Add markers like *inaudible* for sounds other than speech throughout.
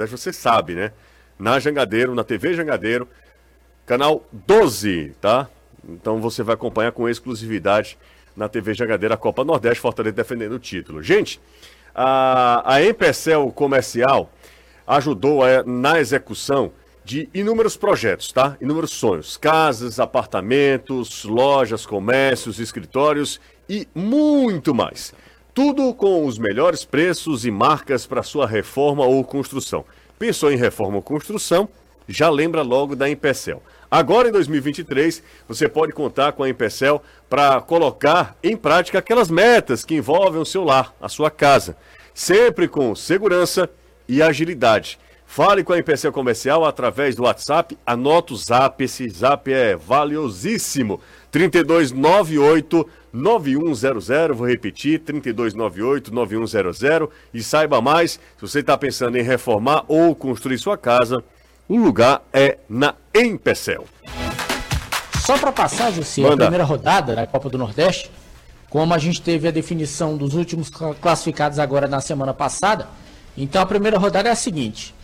Nordeste, você sabe, né? Na Jangadeiro, na TV Jangadeiro, canal 12, tá? Então você vai acompanhar com exclusividade na TV Jangadeiro a Copa Nordeste, Fortaleza defendendo o título. Gente, a, a Empecel Comercial ajudou a, na execução de inúmeros projetos, tá? Inúmeros sonhos. Casas, apartamentos, lojas, comércios, escritórios e muito mais. Tudo com os melhores preços e marcas para sua reforma ou construção. Pensou em reforma ou construção? Já lembra logo da Empecel. Agora em 2023, você pode contar com a Empecel para colocar em prática aquelas metas que envolvem o seu lar, a sua casa, sempre com segurança e agilidade. Fale com a Empecel Comercial através do WhatsApp. Anota o zap, esse zap é valiosíssimo. 3298 9100, vou repetir, 3298 9100 e saiba mais, se você está pensando em reformar ou construir sua casa, o lugar é na Empecel. Só para passar, Jussi, a primeira rodada da Copa do Nordeste, como a gente teve a definição dos últimos classificados agora na semana passada, então a primeira rodada é a seguinte: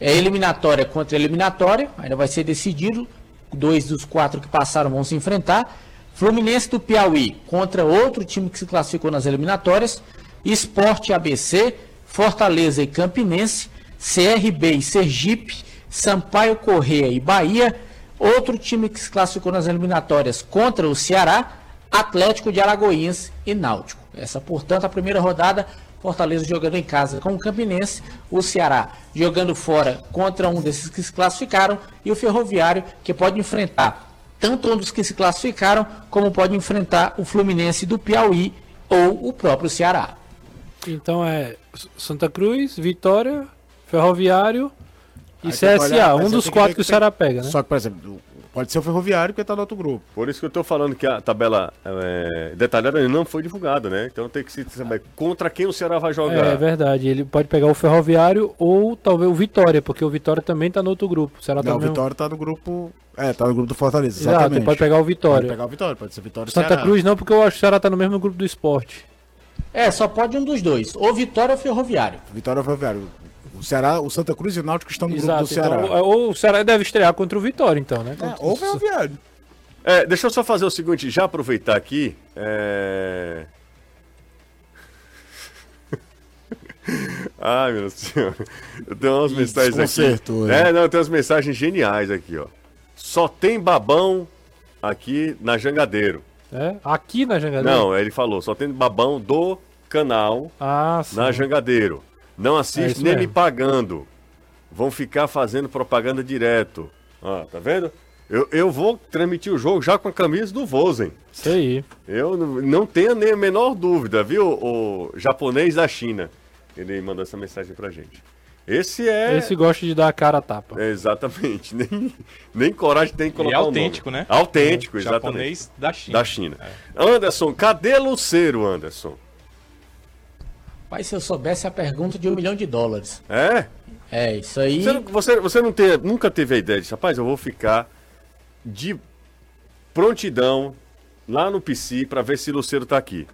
é eliminatória contra eliminatória, ainda vai ser decidido. Dois dos quatro que passaram vão se enfrentar. Fluminense do Piauí contra outro time que se classificou nas eliminatórias. Esporte ABC, Fortaleza e Campinense, CRB e Sergipe, Sampaio Correia e Bahia. Outro time que se classificou nas eliminatórias contra o Ceará, Atlético de Alagoinhas e Náutico. Essa, portanto, a primeira rodada Fortaleza jogando em casa com o Campinense, o Ceará jogando fora contra um desses que se classificaram e o Ferroviário que pode enfrentar tanto um dos que se classificaram como pode enfrentar o Fluminense do Piauí ou o próprio Ceará. Então é Santa Cruz, Vitória, Ferroviário e Aí CSA, um dos quatro que, que o Ceará pega, né? Só que, por exemplo, Pode ser o Ferroviário que está no outro grupo. Por isso que eu estou falando que a tabela é, detalhada não foi divulgada, né? Então tem que se saber contra quem o Ceará vai jogar. É, é verdade. Ele pode pegar o Ferroviário ou talvez o Vitória, porque o Vitória também está no outro grupo. O Ceará não, tá o Vitória está no grupo. É, está no grupo do Fortaleza. Exatamente. Exato, ele pode pegar o Vitória. Pode pegar o Vitória, pode ser Vitória Santa Ceará. Cruz não, porque eu acho que o Ceará está no mesmo grupo do esporte. É, só pode um dos dois. Ou Vitória ou Ferroviário. Vitória ou Ferroviário. O Ceará, o Santa Cruz e o Náutico estão no Exato, grupo do Ceará. Então, ou o Ceará deve estrear contra o Vitória, então, né? É, ou o Ferroviário. É, deixa eu só fazer o seguinte, já aproveitar aqui. É... *laughs* Ai, meu senhor. Eu tenho umas mensagens aqui. É, não, tem umas mensagens geniais aqui, ó. Só tem babão aqui na Jangadeiro. É? Aqui na Jangadeiro? Não, ele falou, só tem babão do canal ah, na Jangadeiro. Não assiste é nem mesmo. me pagando. Vão ficar fazendo propaganda direto. Ó, tá vendo? Eu, eu vou transmitir o jogo já com a camisa do Vozen. Isso aí. Eu não, não tenho nem a menor dúvida, viu? O japonês da China. Ele mandou essa mensagem pra gente. Esse é. Esse gosta de dar a cara a tapa. É, exatamente. *laughs* Nem, nem coragem tem que colocar. E autêntico, né? Autêntico, é. exatamente. Japonês da China. Da China. É. Anderson, cadê Luceiro, Anderson? Pai, se eu soubesse a pergunta de um milhão de dólares. É? É, isso aí. Você, você, você não nunca teve a ideia de, rapaz, eu vou ficar de prontidão lá no PC para ver se o Luceiro tá aqui.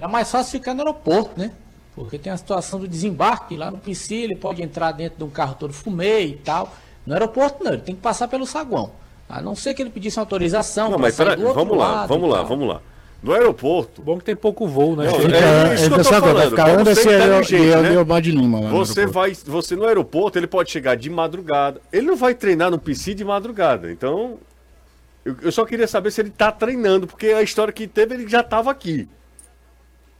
É mais fácil ficar no aeroporto, né? Porque tem a situação do desembarque lá no PC, ele pode entrar dentro de um carro todo fumê e tal. No aeroporto não, ele tem que passar pelo saguão. A não ser que ele pedisse autorização. Não, mas peraí, vamos lá, vamos lá, vamos lá. No aeroporto. Bom que tem pouco voo, né? Não, é, é, isso que eu tô falando. Ficar Anderson e de Lima. Você vai, você no aeroporto, ele pode chegar de madrugada. Ele não vai treinar no PC de madrugada. Então, eu, eu só queria saber se ele tá treinando, porque a história que teve, ele já tava aqui.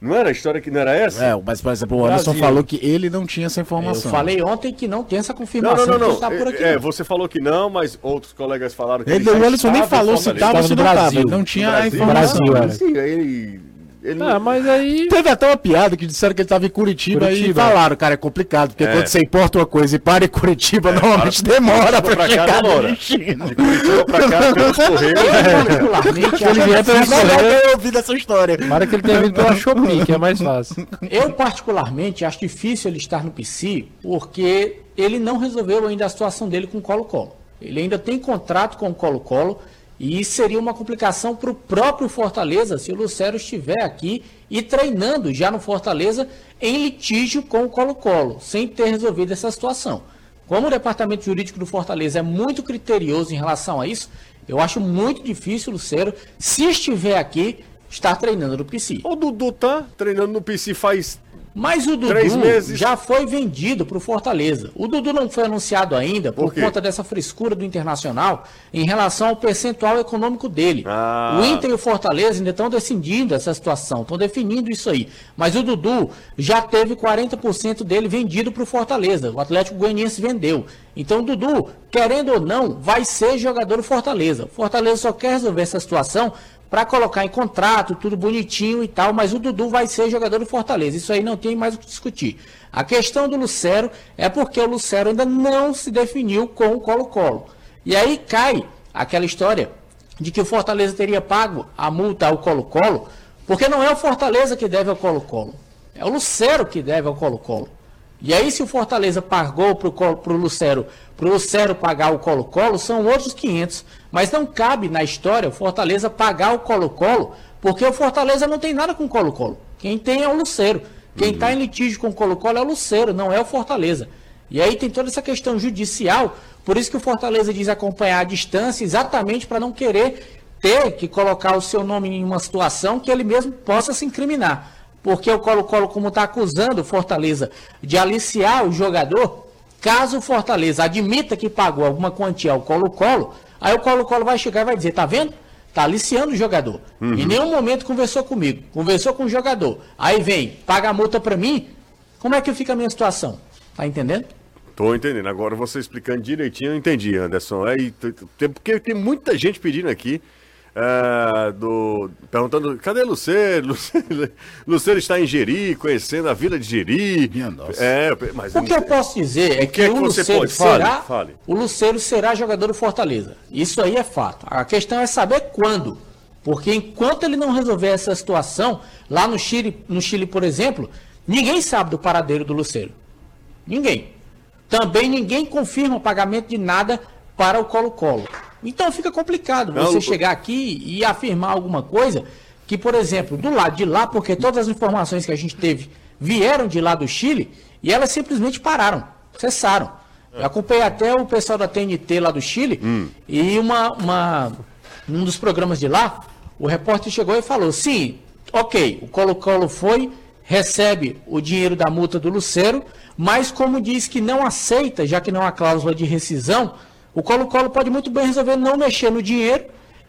Não era a história que não era essa? É, mas por exemplo, o Anderson Brasil. falou que ele não tinha essa informação. Eu falei ontem que não tem essa confirmação. Não, não, não. não. Aqui, é, você falou que não, mas outros colegas falaram que ele. ele o Anderson nem falou se estava ou se não estava. Ele não tinha Brasil, a informação. Brasil, Sim, ele ele ah, mas aí. Teve até uma piada que disseram que ele estava em Curitiba, Curitiba, e falaram, cara, é complicado, porque é. quando você importa uma coisa e para em Curitiba, é, normalmente para... demora para chegar cá, demora. De Curitiba para cá, *laughs* pelos Correios. Particularmente, ele vier pelos Correios. Eu ouvi dessa história. Para que ele tenha vindo pela Shopee, que é mais fácil. Eu, particularmente, acho difícil ele estar no PC, porque ele não resolveu ainda a situação dele com o Colo-Colo. Ele ainda tem contrato com o Colo-Colo E seria uma complicação para o próprio Fortaleza se o Lucero estiver aqui e treinando já no Fortaleza em litígio com o Colo-Colo, sem ter resolvido essa situação. Como o departamento jurídico do Fortaleza é muito criterioso em relação a isso, eu acho muito difícil o Lucero, se estiver aqui, estar treinando no PC. O Dudu tá treinando no PC faz mas o Dudu já foi vendido para o Fortaleza. O Dudu não foi anunciado ainda por, por conta dessa frescura do Internacional em relação ao percentual econômico dele. Ah. O Inter e o Fortaleza ainda estão decidindo essa situação, estão definindo isso aí. Mas o Dudu já teve 40% dele vendido para o Fortaleza. O Atlético Goianiense vendeu. Então o Dudu, querendo ou não, vai ser jogador do Fortaleza. O Fortaleza só quer resolver essa situação para colocar em contrato, tudo bonitinho e tal, mas o Dudu vai ser jogador do Fortaleza. Isso aí não tem mais o que discutir. A questão do Lucero é porque o Lucero ainda não se definiu com o Colo-Colo. E aí cai aquela história de que o Fortaleza teria pago a multa ao Colo-Colo, porque não é o Fortaleza que deve ao Colo-Colo, é o Lucero que deve ao Colo-Colo. E aí, se o Fortaleza pagou para o Lucero, Lucero pagar o Colo-Colo, são outros 500. Mas não cabe na história o Fortaleza pagar o Colo-Colo, porque o Fortaleza não tem nada com o Colo-Colo. Quem tem é o Lucero. Quem está uhum. em litígio com o Colo-Colo é o Lucero, não é o Fortaleza. E aí tem toda essa questão judicial, por isso que o Fortaleza diz acompanhar a distância, exatamente para não querer ter que colocar o seu nome em uma situação que ele mesmo possa se incriminar. Porque o Colo-Colo, como está acusando o Fortaleza de aliciar o jogador, caso o Fortaleza admita que pagou alguma quantia ao Colo-Colo, Aí o Colo-Colo vai chegar e vai dizer, tá vendo? Tá aliciando o jogador. Uhum. Em nenhum momento conversou comigo. Conversou com o jogador. Aí vem, paga a multa para mim. Como é que fica a minha situação? Tá entendendo? Tô entendendo. Agora você explicando direitinho, eu entendi, Anderson. É, porque tem muita gente pedindo aqui é, do, perguntando, cadê Luceiro? *laughs* Luceiro? Luceiro está em Jeri, conhecendo a vila de Jeri. Minha nossa. É, mas, o que eu posso dizer é que, que, é que o Luceiro será, fale, fale. o Luceiro será jogador do Fortaleza. Isso aí é fato. A questão é saber quando. Porque enquanto ele não resolver essa situação, lá no Chile, no Chile, por exemplo, ninguém sabe do paradeiro do Luceiro. Ninguém. Também ninguém confirma o pagamento de nada para o Colo-Colo. Então fica complicado você não, chegar aqui e afirmar alguma coisa que, por exemplo, do lado de lá, porque todas as informações que a gente teve vieram de lá do Chile e elas simplesmente pararam, cessaram. Eu acompanhei até o pessoal da TNT lá do Chile hum. e uma, uma, um dos programas de lá, o repórter chegou e falou: sim, ok, o Colo-Colo foi, recebe o dinheiro da multa do Lucero, mas como diz que não aceita, já que não há cláusula de rescisão, o Colo-Colo pode muito bem resolver não mexer no dinheiro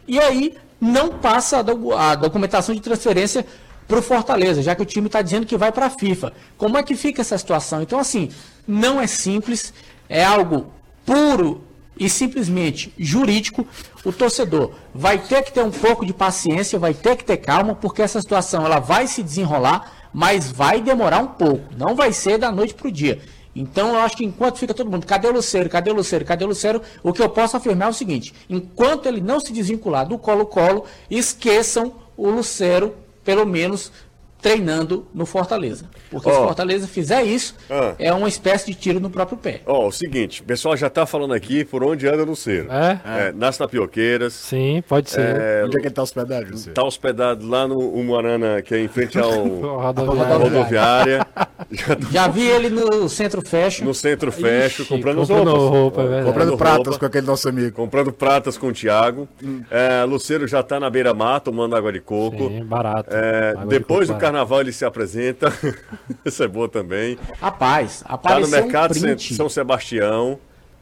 e aí não passa a, documentação de transferência para o Fortaleza, já que o time está dizendo que vai para a FIFA. Como é que fica essa situação? Então, assim, não é simples, é algo puro e simplesmente jurídico. O torcedor vai ter que ter um pouco de paciência, vai ter que ter calma, porque essa situação ela vai se desenrolar, mas vai demorar um pouco. Não vai ser da noite para o dia. Então eu acho que enquanto fica todo mundo, cadê o Lucero, cadê o Lucero, cadê o Lucero, o que eu posso afirmar é o seguinte: enquanto ele não se desvincular do Colo-Colo, esqueçam o Lucero, pelo menos treinando no Fortaleza. Porque oh. se o Fortaleza fizer isso, ah. é uma espécie de tiro no próprio pé. Ó, oh, o seguinte, o pessoal já tá falando aqui por onde anda no Cero. É? é nas tapioqueiras. Sim, pode ser. É, onde é que ele tá hospedado, José? Tá hospedado lá no Umuarana, que é em frente ao *laughs* rodoviária. rodoviária. *laughs* já, já, vi ele no Centro Fashion. No Centro Fashion, comprando, comprando roupas. roupa. É comprando pratas roupa, com aquele nosso amigo. Comprando pratas com o Thiago. Hum. É, Luceiro já tá na beira-mar, tomando água de coco. Sim, barato. É, depois do carnaval carnaval ele se apresenta. *laughs* Isso é boa também. Rapaz, apareceu tá no mercado um São Sebastião.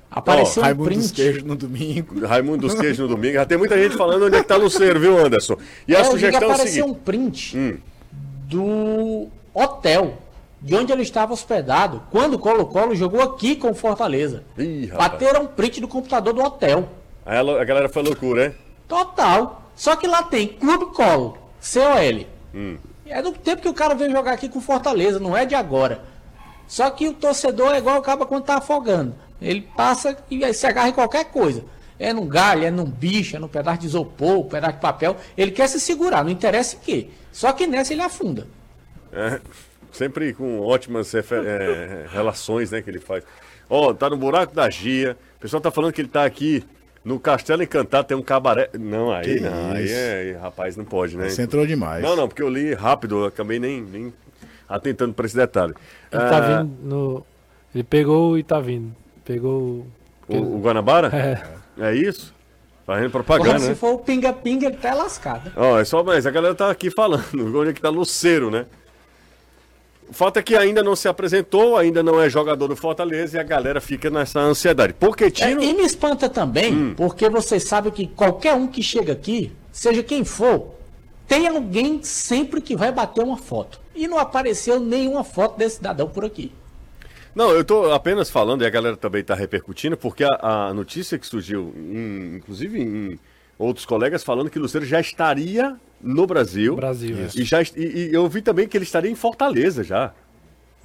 Apareceu oh, um Raimundo print. dos Queijos no domingo. Raimundo dos Queijos no domingo. Já tem muita gente falando onde é que tá Luceiro, viu, Anderson? E a é, sugestão é o seguinte. um print hum. do hotel de onde ele estava hospedado quando o Colo-Colo jogou aqui com o Fortaleza. Ih, Bateram um print do computador do hotel. Aí a, galera foi loucura, hein? Total. Só que lá tem Clube Colo, COL. Hum. É do tempo que o cara veio jogar aqui com Fortaleza, não é de agora. Só que o torcedor é igual o quando tá afogando. Ele passa e se agarra em qualquer coisa. É num galho, é num bicho, é num pedaço de isopor, um pedaço de papel. Ele quer se segurar, não interessa em quê. Só que nessa ele afunda. É, sempre com ótimas é, relações né, que ele faz. Ó, oh, tá no buraco da Gia. O pessoal tá falando que ele tá aqui No Castelo Encantado tem um cabaré. Não, aí que não, aí, é, rapaz, não pode, né? Você entrou demais. Não, não, porque eu li rápido, eu acabei nem, nem atentando para esse detalhe. Ele tá ah, tá vindo no. Ele pegou e tá vindo. Pegou. O, o Guanabara? É. É isso? Fazendo propaganda. Porra, se né? for o pinga-pinga, ele tá lascado. Ó, é só, mas a galera tá aqui falando. *laughs* Onde é que tá Luceiro, né? O fato é que ainda não se apresentou, ainda não é jogador do Fortaleza e a galera fica nessa ansiedade. Porque tiro... É, e me espanta também, hum. porque você sabe que qualquer um que chega aqui, seja quem for, tem alguém sempre que vai bater uma foto. E não apareceu nenhuma foto desse cidadão por aqui. Não, eu estou apenas falando, e a galera também está repercutindo, porque a, a, notícia que surgiu, em, inclusive em outros colegas, falando que o Luceiro já estaria no Brasil. Brasil, e, já, e, e, eu vi também que ele estaria em Fortaleza já.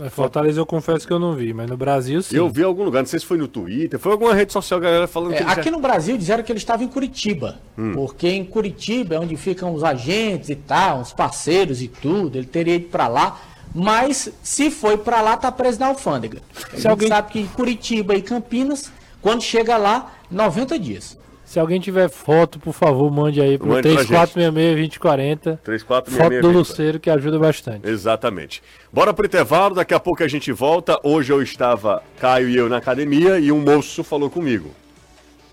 Fortaleza eu confesso que eu não vi, mas no Brasil sim. Eu vi em algum lugar, não sei se foi no Twitter, foi alguma rede social, galera falando é, que Aqui já... no Brasil disseram que ele estava em Curitiba, hum. porque em Curitiba é onde ficam os agentes e tal, os parceiros e tudo, ele teria ido para lá, mas se foi para lá, tá preso na alfândega. Se alguém sabe que Curitiba e Campinas, quando chega lá, 90 dias. Se alguém tiver foto, por favor, mande aí pro 3466-2040. 3466 Foto do Luceiro que ajuda bastante. Exatamente. Bora pro intervalo, daqui a pouco a gente volta. Hoje eu estava, Caio e eu, na academia e um moço falou comigo.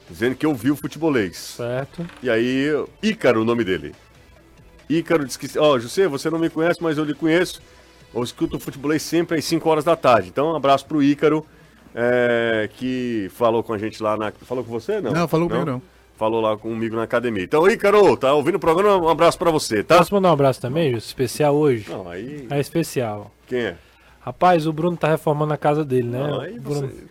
Dizendo que eu vi o futebolês. Certo. E aí, Ícaro, o nome dele. Ícaro disse que, ó, oh, José, você não me conhece, mas eu lhe conheço. Eu escuto o futebolês sempre às 5 horas da tarde. Então, um abraço pro Ícaro, é, que falou com a gente lá na. Falou com você? Não, não falou comigo não. Falou lá comigo na academia. Então, Ícaro, tá ouvindo o programa? Um abraço para você, tá? Posso mandar um abraço também, especial hoje? Não, aí. É especial. Quem é? Rapaz, o Bruno tá reformando a casa dele, né? Não, aí, Bruno... Você...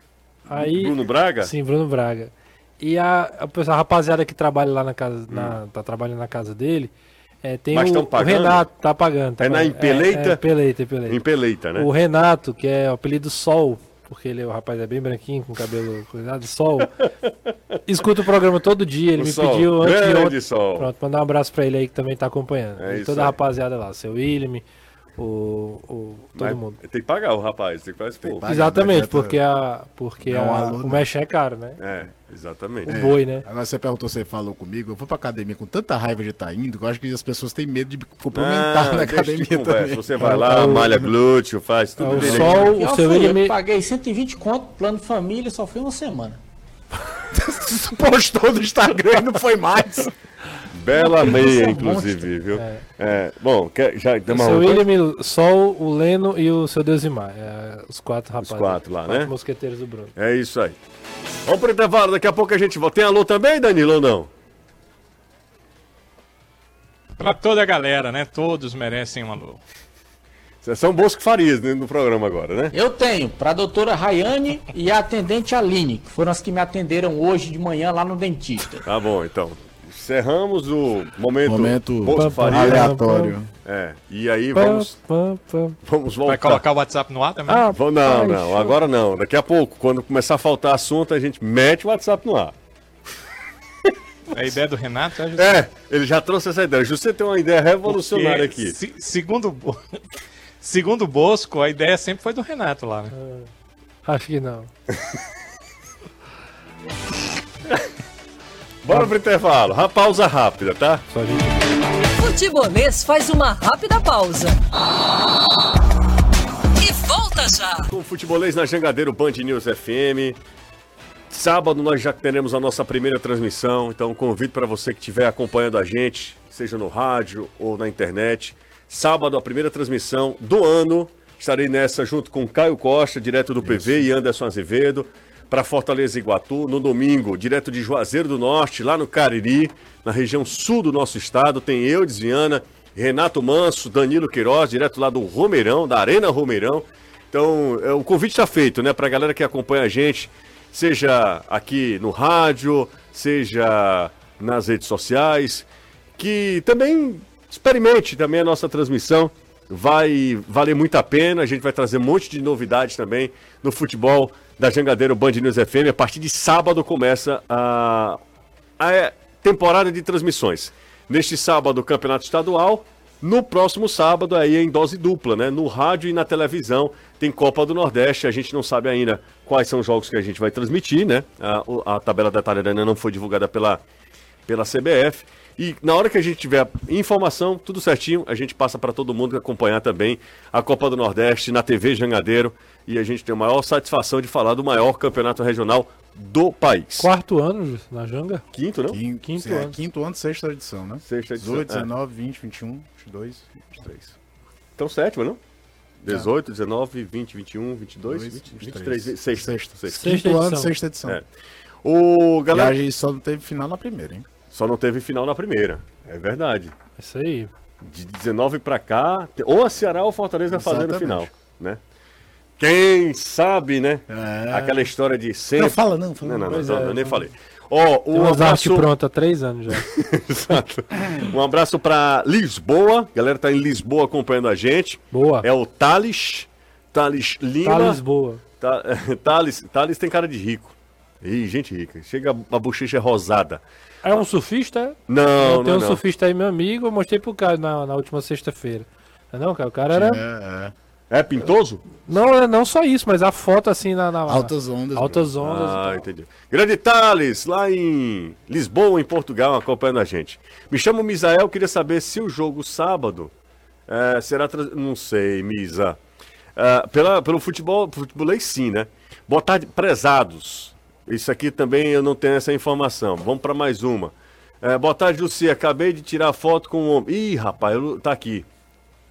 aí Bruno Braga? Sim, Bruno Braga. E a, a, rapaziada que trabalha lá na casa, hum. na, tá trabalhando na casa dele, é, tem Mas o, o, Renato, tá pagando. Tá é na Empeleita? É, é, Empeleita, Empeleita. Empeleita, né? O Renato, que é o apelido Sol, porque ele, o rapaz é bem branquinho, com cabelo cuidado, Sol. Escuta o programa todo dia, ele o me sol. pediu antes de ontem. Sol. Pronto, mandar um abraço pra ele aí que também tá acompanhando. É e toda a rapaziada lá, seu William, o, o todo Mas mundo. Tem que pagar o rapaz, tem que fazer esse pagar, Exatamente, porque, a, porque a, o mexe é caro, né? É, exatamente. O boi, né? Agora você perguntou, você falou comigo, eu fui pra academia com tanta raiva de estar tá indo, que eu acho que as pessoas têm medo de complementar ah, na academia também. Você vai lá, malha glúteo, faz tudo. É, o sol, o seu fui, me... paguei 120 conto, plano família, só foi uma semana. *laughs* Postou no Instagram e não foi mais. *laughs* Bela meia, inclusive, viu? É. É, bom, quer, já tem uma O seu William, Sol, o Leno e o seu Deusimar. É, os quatro rapazes. Os quatro lá, quatro né? mosqueteiros do Bruno. É isso aí. Vamos pro intervalo, daqui a pouco a gente volta. Tem alô também, Danilo, ou não? Pra toda a galera, né? Todos merecem um alô. Vocês são Bosco Farias né, no programa agora, né? Eu tenho, para a doutora Rayane e a atendente Aline, que foram as que me atenderam hoje de manhã lá no dentista. Tá bom, então. Encerramos o momento, momento aleatório. É, e aí vamos, vamos voltar. Vai colocar o WhatsApp no ar também? Ah, não, não, agora não. Daqui a pouco, quando começar a faltar assunto, a gente mete o WhatsApp no ar. *laughs* É a ideia do Renato, é, É, ele já trouxe essa ideia. Você tem uma ideia revolucionária Porque, aqui. Se, segundo, *laughs* segundo Bosco, a ideia sempre foi do Renato lá, né? acho que não. *laughs* Bora pro intervalo. Uma pausa rápida, tá? Só gente... Futebolês faz uma rápida pausa. E volta já. Com Futebolês na Jangadeiro Band News FM. Sábado nós já teremos a nossa primeira transmissão, então convido para você que estiver acompanhando a gente, seja no rádio ou na internet. Sábado a primeira transmissão do ano. Estarei nessa junto com Caio Costa, direto do PV, Isso. e Anderson Azevedo para Fortaleza Iguatu. No domingo, direto de Juazeiro do Norte, lá no Cariri, na região sul do nosso estado, tem eu, Desviana, Renato Manso, Danilo Queiroz, direto lá do Romeirão, da Arena Romeirão. Então, é, o convite está feito, né, para a galera que acompanha a gente, seja aqui no rádio, seja nas redes sociais, que também experimente também a nossa transmissão. Vai valer muito a pena, a gente vai trazer um monte de novidades também no futebol da Jangadeiro Band News FM. A partir de sábado começa a, a temporada de transmissões. Neste sábado, Campeonato Estadual No próximo sábado, aí em dose dupla, né? No rádio e na televisão, tem Copa do Nordeste. A gente não sabe ainda quais são os jogos que a gente vai transmitir, né? A, a tabela detalhada ainda não foi divulgada pela, pela CBF. E na hora que a gente tiver informação, tudo certinho, a gente passa para todo mundo acompanhar também a Copa do Nordeste na TV Jangadeiro. E a gente tem a maior satisfação de falar do maior campeonato regional do país. Quarto ano na Janga? Quinto, não? Quinto, quinto é, ano. Quinto ano, sexta edição, né? Sexta edição. 18, 19, é. 20, 21, 22, 23. Então sétimo, não? 18, 19, 20, 21, 22, 2, 20, 23. 23 sexta. Sexta, sexta. Quinto sexta ano, sexta edição. É. O galera... E só não teve final na primeira, hein? Só não teve final na primeira. É verdade. Isso aí. De 19 para cá, ou a Ceará ou a Fortaleza Exatamente. fazendo final, né? Quem sabe, né? É. Aquela história de sempre. Não, fala não, fala não. Não, não, não, eu nem falei. Ó, oh, um abraço pronto há três anos já. *laughs* Exato. Um abraço para Lisboa. A galera tá em Lisboa acompanhando a gente. Boa. É o Thales. Thales Lima. Thales Boa. *laughs* Thales, Thales tem cara de rico. Ih, gente rica. Chega a bochecha rosada. É um surfista? Não, não. Tem um não. surfista aí, meu amigo. Eu mostrei pro cara na, na última sexta-feira. Não, cara, o cara era. É, é. É pintoso? Não, é não só isso, mas a foto assim na. na altas ondas. Altas bro. ondas. Ah, entendi. Grande Thales, lá em Lisboa, em Portugal, acompanhando a gente. Me chamo Misael, queria saber se o jogo sábado é, será. Tra... Não sei, Misa. É, pela, pelo futebol, futebolês sim, né? Boa tarde, prezados. Isso aqui também eu não tenho essa informação. Vamos para mais uma. É, boa tarde, Lucia. Acabei de tirar foto com o homem. Ih, rapaz, tá aqui.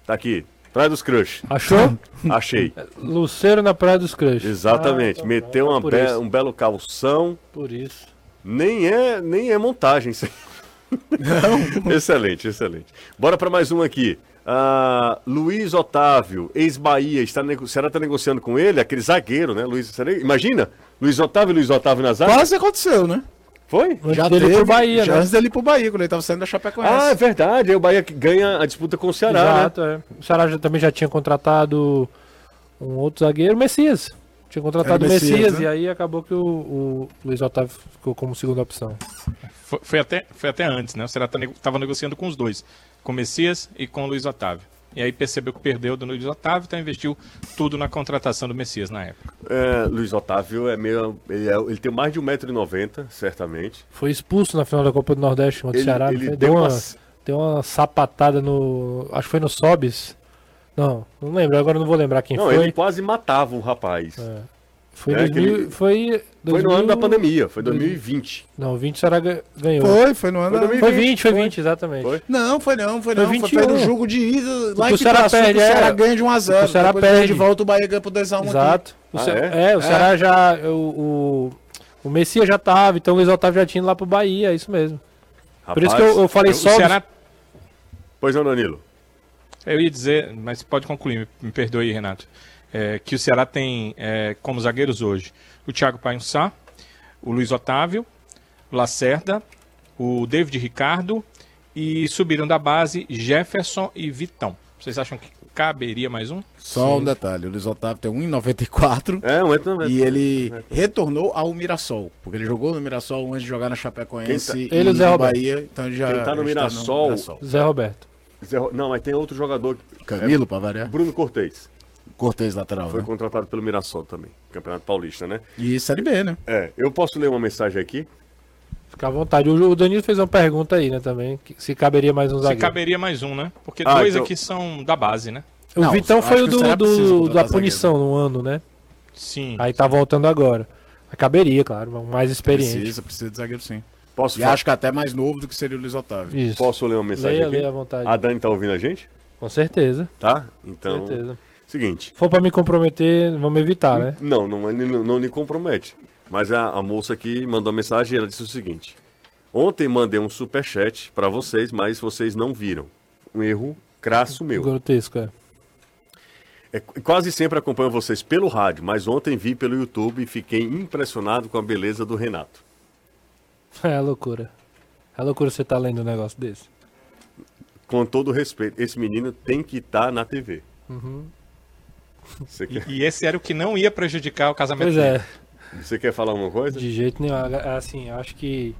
Tá aqui. Praia dos Crush. Achou? *laughs* Achei. Luceiro na Praia dos Crush. Exatamente. Ah, então, Meteu uma be um belo calção. Por isso. Nem é, nem é montagem isso. Não. *laughs* excelente, excelente. Bora para mais um aqui. Uh, Luiz Otávio, ex-Bahia, está será que está negociando com ele? Aquele zagueiro, né? Luiz. Imagina, Luiz Otávio Luiz Otávio na zaga. Quase aconteceu, né? Foi? Já dele teve, pro Bahia, já né? antes dele ir pro Bahia, quando ele tava saindo da Chapecoense. Ah, é verdade. Aí o Bahia ganha a disputa com o Ceará, né? Exato, né? é. O Ceará já, também já tinha contratado um outro zagueiro, Messias. Tinha contratado o Messias, Messias né? e aí acabou que o, o, Luiz Otávio ficou como segunda opção. Foi, foi até, foi até antes, né? O Ceará estava negociando com os dois, com o Messias e com o Luiz Otávio. E aí percebeu que perdeu do Luiz Otávio, então investiu tudo na contratação do Messias na época. É, Luiz Otávio é meio. Ele, é, ele tem mais de 1,90m, certamente. Foi expulso na final da Copa do Nordeste contra o Ceará. Ele deu, uma, uma, deu uma sapatada no. Acho que foi no Sobis. Não, não lembro, agora não vou lembrar quem não, foi. Ele quase matava o rapaz. É. Foi, é, 2000, ele... foi, 2000... foi no ano da pandemia, foi 2020. Não, 20 será ganhou. Foi, foi no ano foi 2020. Foi 20, foi 20, exatamente. Foi? Não, foi não, foi, foi não. 21. Foi no jogo de ida, lá o Ceará perde, o Ceará é. ganha de 1x0. O Ceará perde. de volta, o Bahia ganha por 2x1 Exato. O ah, é? é? o Ceará é. já, o, o, o Messias já tava, então o Luiz Otávio já tinha ido lá pro Bahia, é isso mesmo. Rapaz, Por isso que eu, eu falei eu, só... O Ceará... Pois não, Danilo. Eu ia dizer, mas pode concluir, me, me perdoe aí, Renato. É, que o Ceará tem é, como zagueiros hoje o Thiago Painçá, o Luiz Otávio, o Lacerda, o David Ricardo e subiram da base Jefferson e Vitão. Vocês acham que caberia mais um? Só Sim. um detalhe, o Luiz Otávio tem 1,94 é, um e ele retornou ao Mirassol, porque ele jogou no Mirassol antes de jogar na Chapecoense tá... ele e Zé Bahia, então ele já Quem tá no Mirassol, tá no Mirassol. Zé Roberto. Zé... Não, mas tem outro jogador. Camilo, é... para variar. Bruno Cortez. Cortez lateral. Foi né? contratado pelo Mirassol também, Campeonato Paulista, né? E Série B, né? É, eu posso ler uma mensagem aqui? Fica à vontade. O Danilo fez uma pergunta aí, né, também. Se caberia mais um zagueiro. Se caberia mais um, né? Porque ah, dois então... aqui são da base, né? O Não, Vitão foi o do, do da punição no ano, né? Sim. Aí tá voltando agora. Caberia, claro, mais experiente. Precisa, precisa de zagueiro sim. Posso e falar? acho que até mais novo do que seria o Luiz Otávio. Isso. Posso ler uma mensagem leia, aqui? Leia à vontade. A Dani tá ouvindo a gente? Com certeza. Tá? Então. Com certeza. Seguinte. For para me comprometer, vamos evitar, né? Não, não, não, não me compromete. Mas a, a moça aqui mandou mensagem e ela disse o seguinte: Ontem mandei um super chat para vocês, mas vocês não viram. Um erro crasso meu. Grotesco, é. é. Quase sempre acompanho vocês pelo rádio, mas ontem vi pelo YouTube e fiquei impressionado com a beleza do Renato. *laughs* É loucura. É loucura você estar tá lendo um negócio desse. Com todo respeito, esse menino tem que estar tá na TV. Uhum. Quer... E, e, esse era o que não ia prejudicar o casamento pois é. Você quer falar alguma coisa? De jeito nenhum. Assim, eu acho que.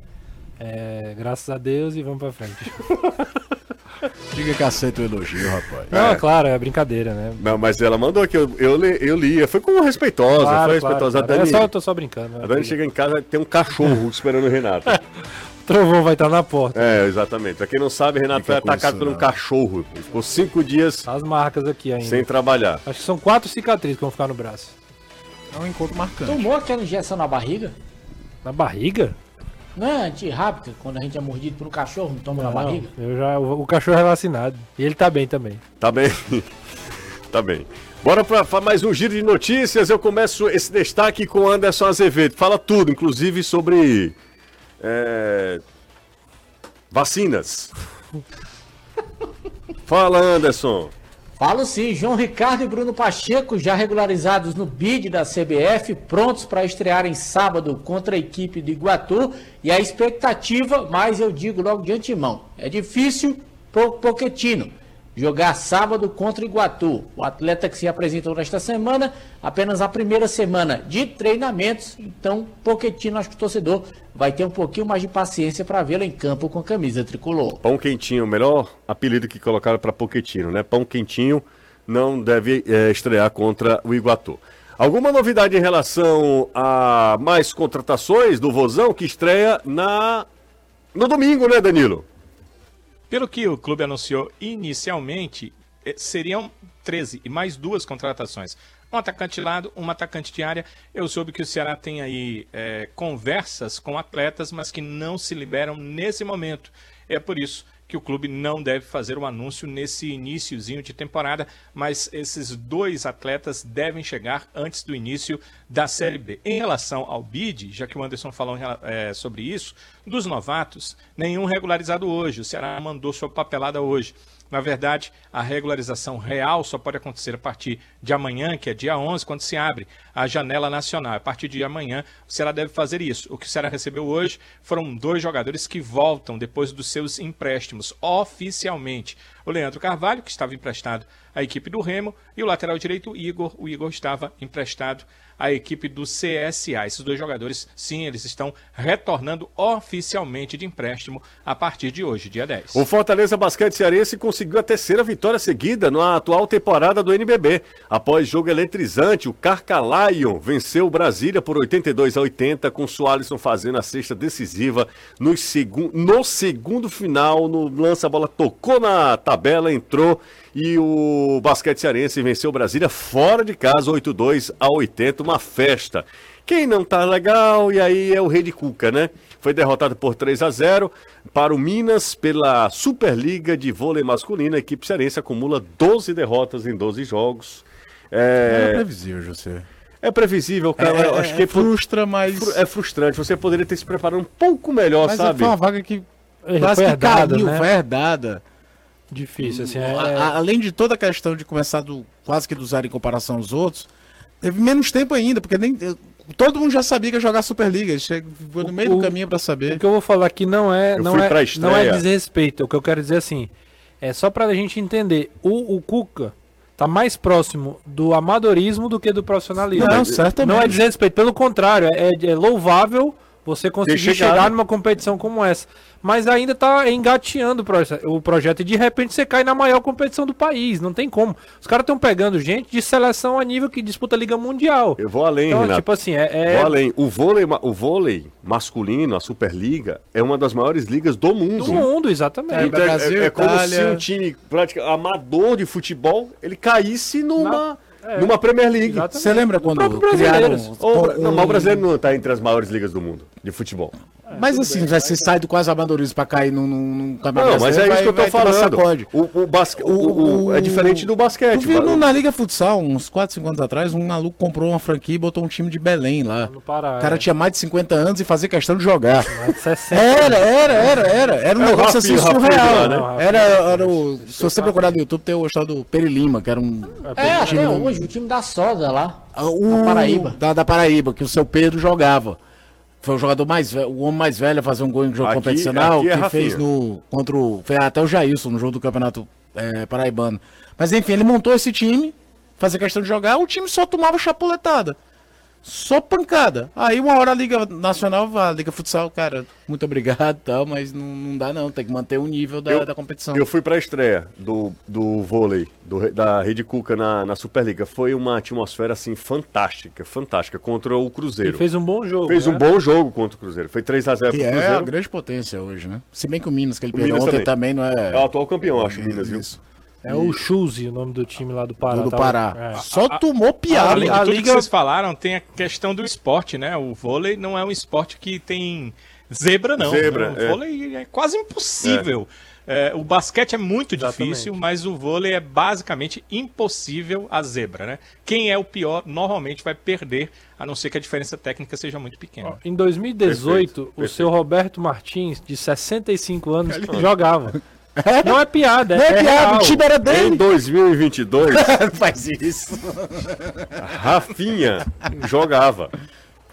É, graças a Deus e vamos pra frente. *laughs* Diga que aceita o elogio, rapaz. Não, é. claro, é brincadeira, né? Não, mas ela mandou aqui, eu, eu, li, eu li. Foi como respeitosa, claro, foi respeitosa. Claro, claro. É só, eu tô só brincando. Né? A Dani chega em casa tem um cachorro esperando o Renato. *laughs* Trovão vai estar na porta. É, exatamente. Pra quem não sabe, Renato foi atacado por um cachorro. Ele ficou cinco dias. As marcas aqui ainda. Sem trabalhar. Acho que são quatro cicatrizes que vão ficar no braço. É um encontro marcante. Tomou aquela injeção na barriga? Na barriga? Não é antirrábica, quando a gente é mordido por um cachorro, não toma não, na barriga? Eu já, o, o, cachorro é vacinado. E ele tá bem também. Tá bem. *laughs* tá bem. Bora para mais um giro de notícias. Eu começo esse destaque com Anderson Azevedo. Fala tudo, inclusive sobre é, vacinas. Fala, Anderson. Falo sim, João Ricardo e Bruno Pacheco já regularizados no BID da CBF, prontos para estrearem sábado contra a equipe de Iguatu. E a expectativa, mas eu digo logo de antemão, é difícil pro Poquetino jogar sábado contra o Iguatu. O atleta que se apresentou nesta semana, apenas a primeira semana de treinamentos, então Poquetino, acho que o torcedor vai ter um pouquinho mais de paciência para vê-lo em campo com a camisa tricolor. Pão quentinho, o melhor apelido que colocaram para Poquetino, né? Pão quentinho não deve é, estrear contra o Iguatu. Alguma novidade em relação a mais contratações do Vozão que estreia na no domingo, né, Danilo? Pelo que o clube anunciou inicialmente, eh, seriam 13 e mais duas contratações. Um atacante de lado, um atacante de área. Eu soube que o Ceará tem aí é, conversas com atletas, mas que não se liberam nesse momento. É por isso que o clube não deve fazer um anúncio nesse iníciozinho de temporada, mas esses dois atletas devem chegar antes do início da Série B. Em relação ao bid, já que o Anderson falou é, sobre isso, dos novatos, nenhum regularizado hoje. O Ceará mandou sua papelada hoje. Na verdade, a regularização real só pode acontecer a partir de amanhã, que é dia 11, quando se abre a janela nacional. A partir de amanhã, o Ceará deve fazer isso. O que o Ceará recebeu hoje foram dois jogadores que voltam depois dos seus empréstimos, oficialmente. O Leandro Carvalho, que estava emprestado à equipe do Remo, e o lateral direito, Igor. O Igor estava emprestado a equipe do CSA. Esses dois jogadores, sim, eles estão retornando oficialmente de empréstimo a partir de hoje, dia 10. O Fortaleza Basquete Cearense conseguiu a terceira vitória seguida na atual temporada do NBB. Após jogo eletrizante, o Carcalion venceu o Brasília por 82 a 80, com o Sualisson fazendo a sexta decisiva no, segun... no segundo final. No lance, a bola tocou na tabela, entrou e o basquete cearense venceu o Brasília fora de casa, 8-2 a 80, uma festa. Quem não tá legal, e aí é o Rei de Cuca, né? Foi derrotado por 3 a 0 para o Minas pela Superliga de Vôlei Masculino. A equipe cearense acumula 12 derrotas em 12 jogos. É, é previsível, José. É previsível, cara. É, acho é, que é frustra, mas. É frustrante. Você poderia ter se preparado um pouco melhor, mas sabe? Foi uma vaga que. Quase que herdada, caiu, né? foi herdada. Difícil, assim. É... A, além de toda a questão de começar do quase que do zero em comparação aos outros, teve menos tempo ainda, porque nem. Todo mundo já sabia que ia jogar Superliga, chegou no meio o, do caminho para saber. O que eu vou falar aqui não é, não é, não é desrespeito. O que eu quero dizer assim, é só para a gente entender. O, o Cuca tá mais próximo do amadorismo do que do profissionalismo. Não, certamente. Não é desrespeito, pelo contrário, é, é louvável você conseguir chegar numa competição como essa mas ainda tá engateando o projeto. E de repente você cai na maior competição do país. Não tem como. Os caras estão pegando gente de seleção a nível que disputa a Liga Mundial. Eu vou além, então, Renato. Tipo assim, é, é... Vou além. O vôlei, o vôlei masculino, a Superliga, é uma das maiores ligas do mundo. Do mundo, exatamente. É, então, é, Brasil, é, é como se um time prática, amador de futebol ele caísse numa. Na... É, numa Premier League. Você lembra quando criaram... Ou, não, mas o brasileiro não está entre as maiores ligas do mundo de futebol. É, mas assim, bem, você sai do quase amadorismo pra cair num, num campeonato. Não, mas é isso que eu tô falando. O, o, basque, o, o, é diferente do basquete. Eu vi na Liga Futsal, uns 4, 5 anos atrás, um maluco comprou uma franquia e botou um time de Belém lá. Pará, o cara é. tinha mais de 50 anos e fazia questão de jogar. Era, era, era, era. Era um é negócio assim surreal. Né? Era, era o. Se você procurar no YouTube, tem o história do Peri Lima, que era um. É, até hoje, o time da Soda lá. O, da Paraíba. Da, da Paraíba, que o seu Pedro jogava. Foi o jogador mais velho, o homem mais velho a fazer um gol em jogo aqui, competicional, aqui é que fez no. Contra o. Foi até o Jailson no jogo do Campeonato é, Paraibano. Mas enfim, ele montou esse time, fazia questão de jogar, o time só tomava chapuletada. Só pancada. Aí uma hora a Liga Nacional, a Liga Futsal, cara, muito obrigado e *laughs* tal, mas não, não dá não, tem que manter o nível da, eu, da competição. Eu fui pra estreia do, do vôlei, do, da Rede Cuca na, na Superliga. Foi uma atmosfera, assim, fantástica, fantástica, contra o Cruzeiro. Ele fez um bom jogo. Fez né? um bom jogo contra o Cruzeiro. Foi 3x0 pro Cruzeiro. é a grande potência hoje, né? Se bem que o Minas, que ele perdeu ontem também. também. não é... É o atual campeão, acho, Minas, viu? É o Chuzi, o nome do time lá do Pará. Do, tá? Pará. É. Só tomou piada. Além de tudo liga... que vocês falaram, tem a questão do esporte, né? O vôlei não é um esporte que tem zebra, não. Zebra, o é. vôlei é quase impossível. É. é o basquete é muito Exatamente. difícil, mas o vôlei é basicamente impossível a zebra, né? Quem é o pior normalmente vai perder, a não ser que a diferença técnica seja muito pequena. Ó, em 2018, perfeito, o perfeito. seu Roberto Martins, de 65 anos, jogava. *laughs* É? Não é piada, Não é, é piada, real. o time era dele. Em 2022. *laughs* Faz isso. Rafinha jogava.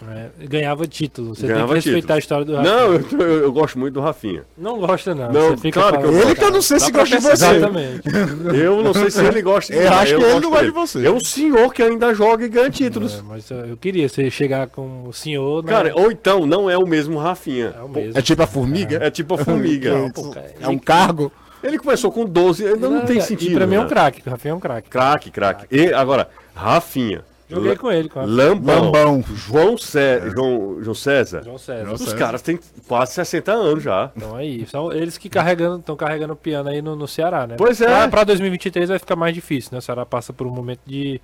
É, ganhava título. Você ganhava tem que respeitar título. a história do Rafinha. Não, eu, eu, eu, gosto muito do Rafinha. Não gosta, não. não claro que eu Ele que eu não sei se gosta de você. Exatamente. *laughs* Eu não sei se ele gosta de Eu acho que ele não gosta de você. É um senhor que ainda joga e ganha títulos. É, mas eu queria você chegar com o senhor. Né? Cara, ou então não é o mesmo Rafinha. É, o mesmo. é tipo a formiga? É, é tipo a formiga. *laughs* é um cargo. Ele começou com 12, ainda não, não tem sentido. E pra mim é um craque, o Rafinha é um craque. Craque, craque. E agora, Rafinha. Joguei com ele, com Lambão. Lambão. João, Cé... É. João, João César. João César. Os caras têm quase 60 anos já. Então aí, são eles que carregando, estão carregando o piano aí no, no Ceará, né? Pois é. Pra, pra 2023 vai ficar mais difícil, né? O Ceará passa por um momento de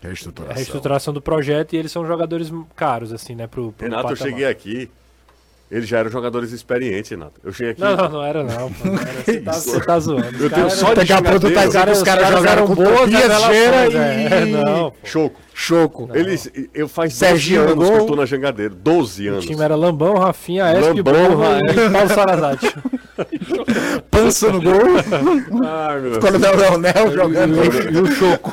reestruturação, reestruturação do projeto e eles são jogadores caros, assim, né? Pro, pro Renato, eu cheguei aqui eles já eram jogadores experientes, Renato. Eu cheguei aqui. Não, não, não era não. Você tá, você tá zoando. Eu tenho só de jogador, tá dizendo os caras jogaram boa, Piageira e... É, não. Choco. Choco. Eles, eu faz Serginho 12 anos que eu tô na Jangadeiro. 12 anos. O time era Lambão, Rafinha, Esp, Borra e Paulo Sarazate. *laughs* Pança no gol. Ai, meu Coronel Leonel jogando. E o Choco.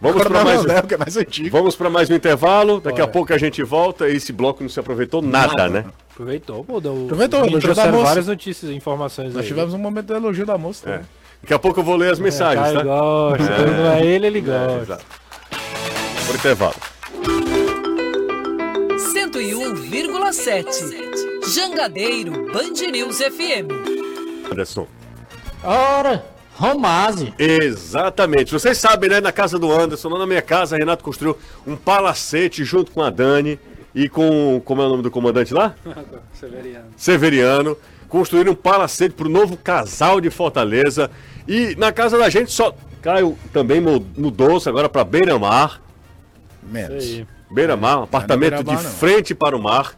Vamos para mais, Leonel, que é mais antigo. Vamos para mais um intervalo. Daqui a pouco a gente volta. Esse bloco não se aproveitou nada, né? Aproveitou, pô. Deu, Aproveitou, elogio da moça. várias notícias e informações Nós aí. tivemos um momento do elogio da moça. É. Daqui a pouco eu vou ler as mensagens, é, tá? gosta. É. Não é ele, ele gosta. É, Por intervalo. 101,7 Jangadeiro Band News FM. Anderson. Ora, Romase. Exatamente. Vocês sabem, né? Na casa do Anderson, lá na minha casa, Renato construiu um palacete junto com a Dani e com. Como é o nome do comandante lá? *laughs* Severiano. Severiano. Construíram um palacete para o novo casal de Fortaleza. E na casa da gente só. Caio também mudou-se agora para Beira-Mar. Menos. Beira-Mar, um apartamento de frente para o mar.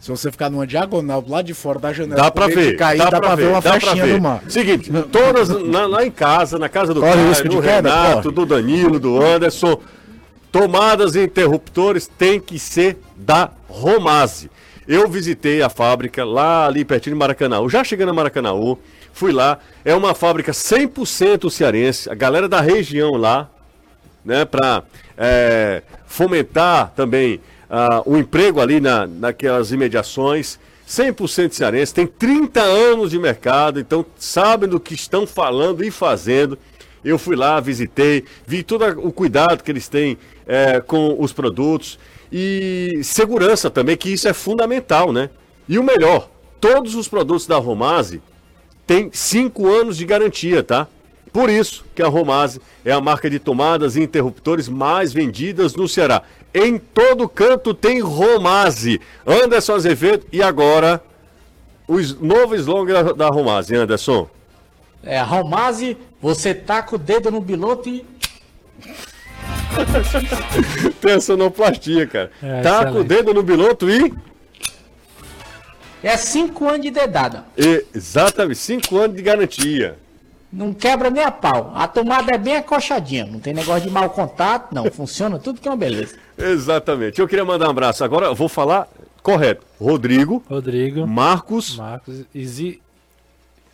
Se você ficar numa diagonal do lado de fora da janela, dá para ver, cair, dá, dá para ver, ver uma flechinha do mar. Seguinte, todas na, lá em casa, na casa do Corre Caio, do Renato, do Danilo, do Anderson, Tomadas e interruptores tem que ser da Romase. Eu visitei a fábrica lá ali pertinho de Maracanã. Já chegando a Maracanã, fui lá. É uma fábrica 100% cearense. A galera da região lá, né, para é, fomentar também uh, o emprego ali na, naquelas imediações. 100% cearense, tem 30 anos de mercado, então sabem do que estão falando e fazendo. Eu fui lá, visitei, vi todo o cuidado que eles têm é, com os produtos e segurança também, que isso é fundamental, né? E o melhor, todos os produtos da Romase têm 5 anos de garantia, tá? Por isso que a Romase é a marca de tomadas e interruptores mais vendidas no Ceará. Em todo canto tem Romase. Anderson Azevedo e agora o novo slogan da Romase, Anderson. É, a Romase, você taca o dedo no biloto e *laughs* Tem a sonoplastia, cara. É, Taca o dedo no biloto e. É 5 anos de dedada. Exatamente, 5 anos de garantia. Não quebra nem a pau. A tomada é bem acochadinha. Não tem negócio de mau contato, não. Funciona tudo que é uma beleza. Exatamente. Eu queria mandar um abraço. Agora eu vou falar correto. Rodrigo. Rodrigo. Marcos. Marcos. E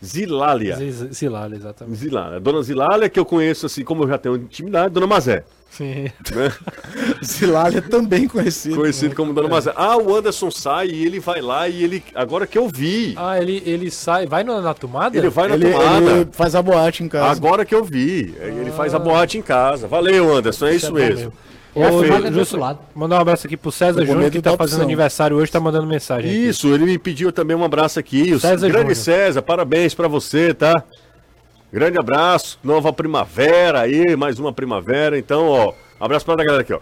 Zi... Zilália. Zilália, exatamente. Zilália. Dona Zilália, que eu conheço assim, como eu já tenho intimidade, Dona Mazé. Sim. Né? *laughs* Zilália também conhecido. Conhecido né? como Dona Mazé. Ah, o Anderson sai e ele vai lá e ele. Agora que eu vi. Ah, ele, ele sai. Vai na, na tomada? Ele vai na ele, tomada. Ele faz a boate em casa. Agora que eu vi. Ah. Ele faz a boate em casa. Valeu, Anderson. É isso, isso é mesmo. Ô, Ô, Justo, mandar um abraço aqui pro César Júnior, que tá fazendo aniversário hoje, tá mandando mensagem. Isso, aqui. ele me pediu também um abraço aqui. O César grande Júnior. César, parabéns para você, tá? Grande abraço, nova primavera aí, mais uma primavera. Então, ó, abraço para a galera aqui, ó.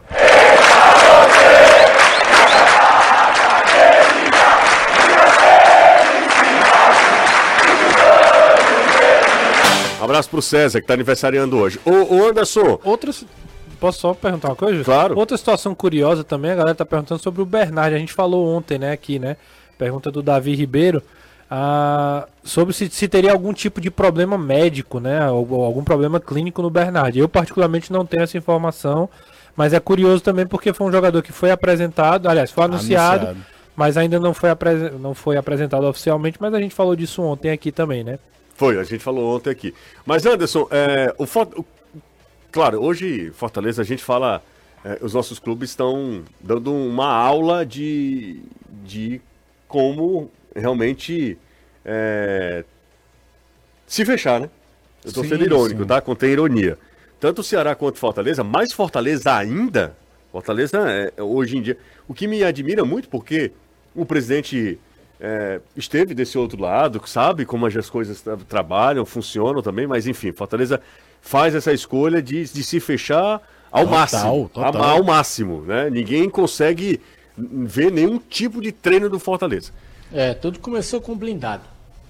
Abraço pro César, que tá aniversariando hoje. Ô, ô Anderson. Outras. Posso só perguntar uma coisa? Claro. Outra situação curiosa também, a galera tá perguntando sobre o Bernard. A gente falou ontem, né, aqui, né? Pergunta do Davi Ribeiro. Ah, sobre se, se, teria algum tipo de problema médico, né? Ou, algum problema clínico no Bernard. Eu, particularmente, não tenho essa informação. Mas é curioso também porque foi um jogador que foi apresentado, aliás, foi anunciado, anunciado. mas ainda não foi, não foi apresentado oficialmente. Mas a gente falou disso ontem aqui também, né? Foi, a gente falou ontem aqui. Mas, Anderson, é, o, claro, hoje, Fortaleza, a gente fala. É, os nossos clubes estão dando uma aula de, de como realmente é, se fechar, né? Eu estou sendo irônico, sim. tá? Contém ironia. Tanto o Ceará quanto Fortaleza, mais Fortaleza ainda. Fortaleza, é, hoje em dia. O que me admira muito, porque o presidente é, esteve desse outro lado, sabe como as coisas tra trabalham, funcionam também, mas enfim, Fortaleza faz essa escolha de, de se fechar ao total, máximo. Total. Ao, máximo, né? Ninguém consegue ver nenhum tipo de treino do Fortaleza. É, tudo começou com blindado.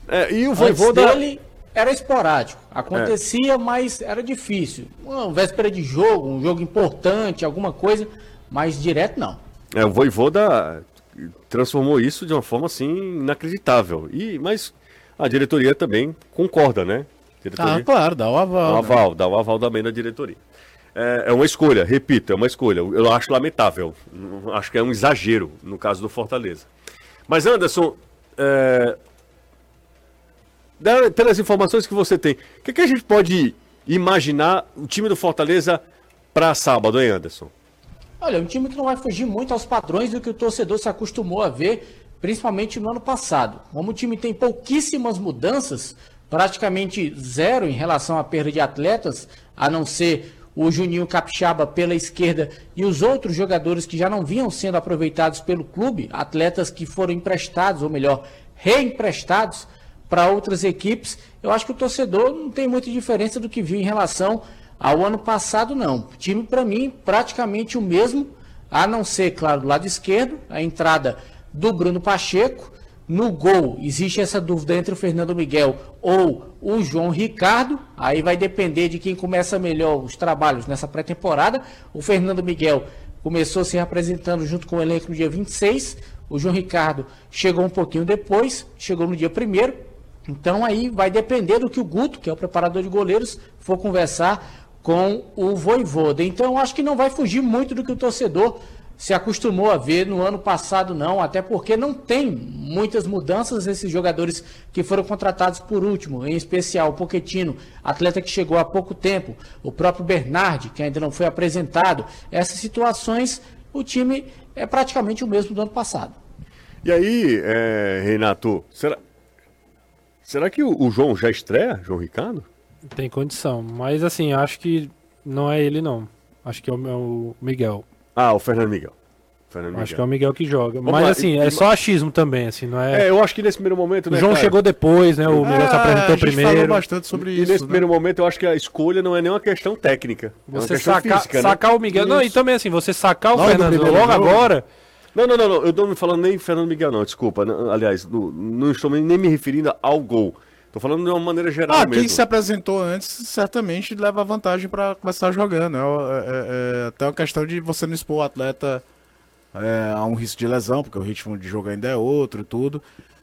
É, e o Voivoda... dele era esporádico. Acontecia, é. mas era difícil. Uma véspera de jogo, um jogo importante, alguma coisa, mas direto não. É, o Voivoda transformou isso de uma forma assim inacreditável. E mas a diretoria também concorda, né? Diretoria, ah, claro, dá o aval. Dá o aval, né? dá o aval também da diretoria. É, é, uma escolha, repito, é uma escolha. Eu acho lamentável. Acho que é um exagero no caso do Fortaleza. Mas Anderson, é, pelas informações que você tem, o que, que a gente pode imaginar o time do Fortaleza para sábado, hein, Anderson? Olha, um time que não vai fugir muito aos padrões do que o torcedor se acostumou a ver, principalmente no ano passado. Como o time tem pouquíssimas mudanças, praticamente zero em relação à perda de atletas, a não ser o Juninho Capixaba pela esquerda e os outros jogadores que já não vinham sendo aproveitados pelo clube, atletas que foram emprestados, ou melhor, reemprestados para outras equipes, eu acho que o torcedor não tem muita diferença do que viu em relação ao ano passado, não. O time, para mim, praticamente o mesmo, a não ser, claro, do lado esquerdo, a entrada do Bruno Pacheco. No gol, existe essa dúvida entre o Fernando Miguel ou o João Ricardo. Aí vai depender de quem começa melhor os trabalhos nessa pré-temporada. O Fernando Miguel começou se apresentando junto com o elenco no dia 26. O João Ricardo chegou um pouquinho depois, chegou no dia 1 Então aí vai depender do que o Guto, que é o preparador de goleiros, for conversar com o Voivoda. Então, acho que não vai fugir muito do que o torcedor se acostumou a ver no ano passado, não, até porque não tem muitas mudanças esses jogadores que foram contratados por último, em especial o Poquetino, atleta que chegou há pouco tempo, o próprio Bernard, que ainda não foi apresentado. Essas situações, o time é praticamente o mesmo do ano passado. E aí, é, Renato, será, será que o, o João já estreia, João Ricardo? Tem condição, mas assim, acho que não é ele não. Acho que é o, é o Miguel. Ah, o Fernando Miguel. Fernando Miguel. Acho que é o Miguel que joga. Vamos mas lá, assim, e, é só achismo também, assim, não é. É, eu acho que nesse primeiro momento. Né, o João cara? chegou depois, né? O Miguel é, se apresentou a primeiro. falou bastante sobre e, isso. E nesse né? primeiro momento eu acho que a escolha não é nem uma questão técnica. Você é saca, física, né? sacar o Miguel. Isso. Não, e também assim, você sacar o Fernando logo agora. Não, não, não, não, eu não me falando nem Fernando Miguel, não, desculpa. Aliás, não, não estou nem me referindo ao gol. Tô falando de uma maneira geral ah, mesmo. quem se apresentou antes certamente leva vantagem para começar jogando. É, é, é, é, até uma questão de você não expor o atleta é, a um risco de lesão, porque o ritmo de jogo ainda é outro e tudo.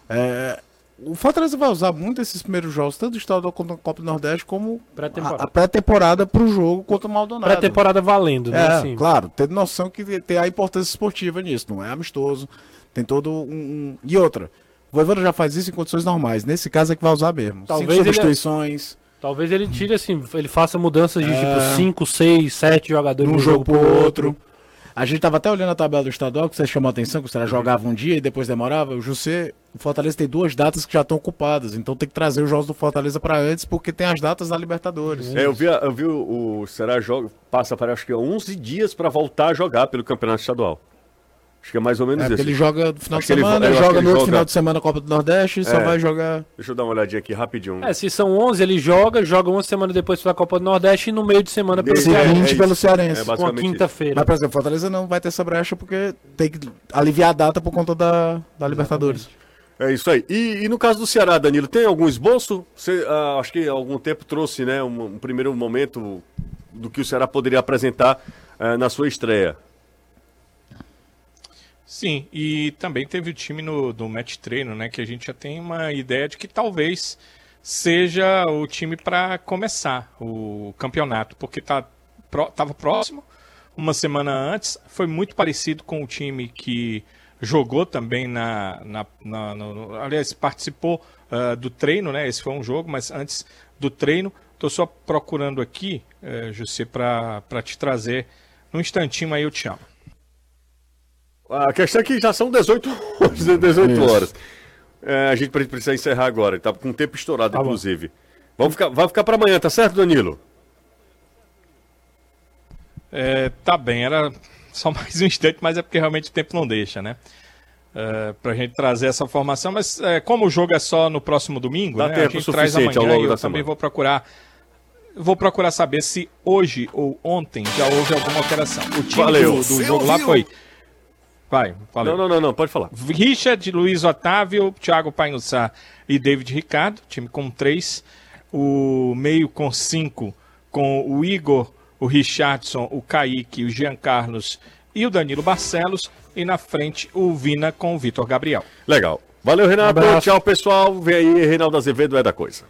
É, o Fortaleza vai usar muito esses primeiros jogos, tanto do estadual quanto da Copa do Nordeste, como pré-temporada. a, a pré-temporada para o jogo contra o Maldonado. Pré-temporada valendo, né? É, assim. claro, tendo noção que tem a importância esportiva nisso, não é amistoso, tem todo um... um... E outra, o Voivoda já faz isso em condições normais. Nesse caso é que vai usar mesmo. Talvez cinco substituições. Ele, talvez ele tire assim, ele faça mudanças de é... tipo 5, 6, 7 jogadores de um jogo, jogo pro outro. outro. A gente tava até olhando a tabela do estadual, que você chamou a atenção, que o Ceará jogava um dia e depois demorava. O José, o Fortaleza tem duas datas que já estão ocupadas, então tem que trazer os jogos do Fortaleza para antes, porque tem as datas da Libertadores. É, eu vi, eu vi o, o Ceará joga, passa para acho que 11 dias para voltar a jogar pelo Campeonato Estadual. Acho que é mais ou menos é, isso. Ele joga no final acho de semana, ele, joga no outro joga... final de semana a Copa do Nordeste e é. só vai jogar. Deixa eu dar uma olhadinha aqui rapidinho. É, se são 11, ele joga, joga uma semana depois pela Copa do Nordeste e no meio de semana pelo Cearense. É, pelo Cearense. É com a quinta-feira. Mas, por exemplo, Fortaleza não vai ter essa brecha porque tem que aliviar a data por conta da, da Libertadores. É isso aí. E, e, no caso do Ceará, Danilo, tem algum esboço? Você, uh, acho que há algum tempo trouxe né, um, um, primeiro momento do que o Ceará poderia apresentar uh, na sua estreia. Sim, e também teve o time no, do match treino, né? Que a gente já tem uma ideia de que talvez seja o time para começar o campeonato, porque tá, pro, tava próximo, uma semana antes, foi muito parecido com o time que jogou também na. na, na no, aliás, participou uh, do treino, né? Esse foi um jogo, mas antes do treino. Estou só procurando aqui, uh, José, para te trazer. Num instantinho aí eu te chamo. A questão é que já são 18 horas. 18 horas. É, a gente precisa encerrar agora. Tá com o tempo estourado, tá inclusive. Vamos ficar, vai ficar para amanhã, tá certo, Danilo? É, tá bem, era só *laughs* mais um instante, mas é porque realmente o tempo não deixa, né? É, pra gente trazer essa formação, mas é, como o jogo é só no próximo domingo, Dá né? Tempo a gente traz amanhã ao longo e eu também vou procurar vou procurar saber se hoje ou ontem já houve alguma alteração. O time Valeu. do, do jogo lá foi Vai, fala. Não, não, não, não, pode falar. Richard, Luiz Otávio, Thiago Painussá e David Ricardo, time com três. O meio com cinco, com o Igor, o Richardson, o Kaique, o Jean Carlos e o Danilo Barcelos. E na frente o Vina com o Vitor Gabriel. Legal. Valeu, Renato. Um Tchau, pessoal. Vem aí, Reinaldo Azevedo é da coisa.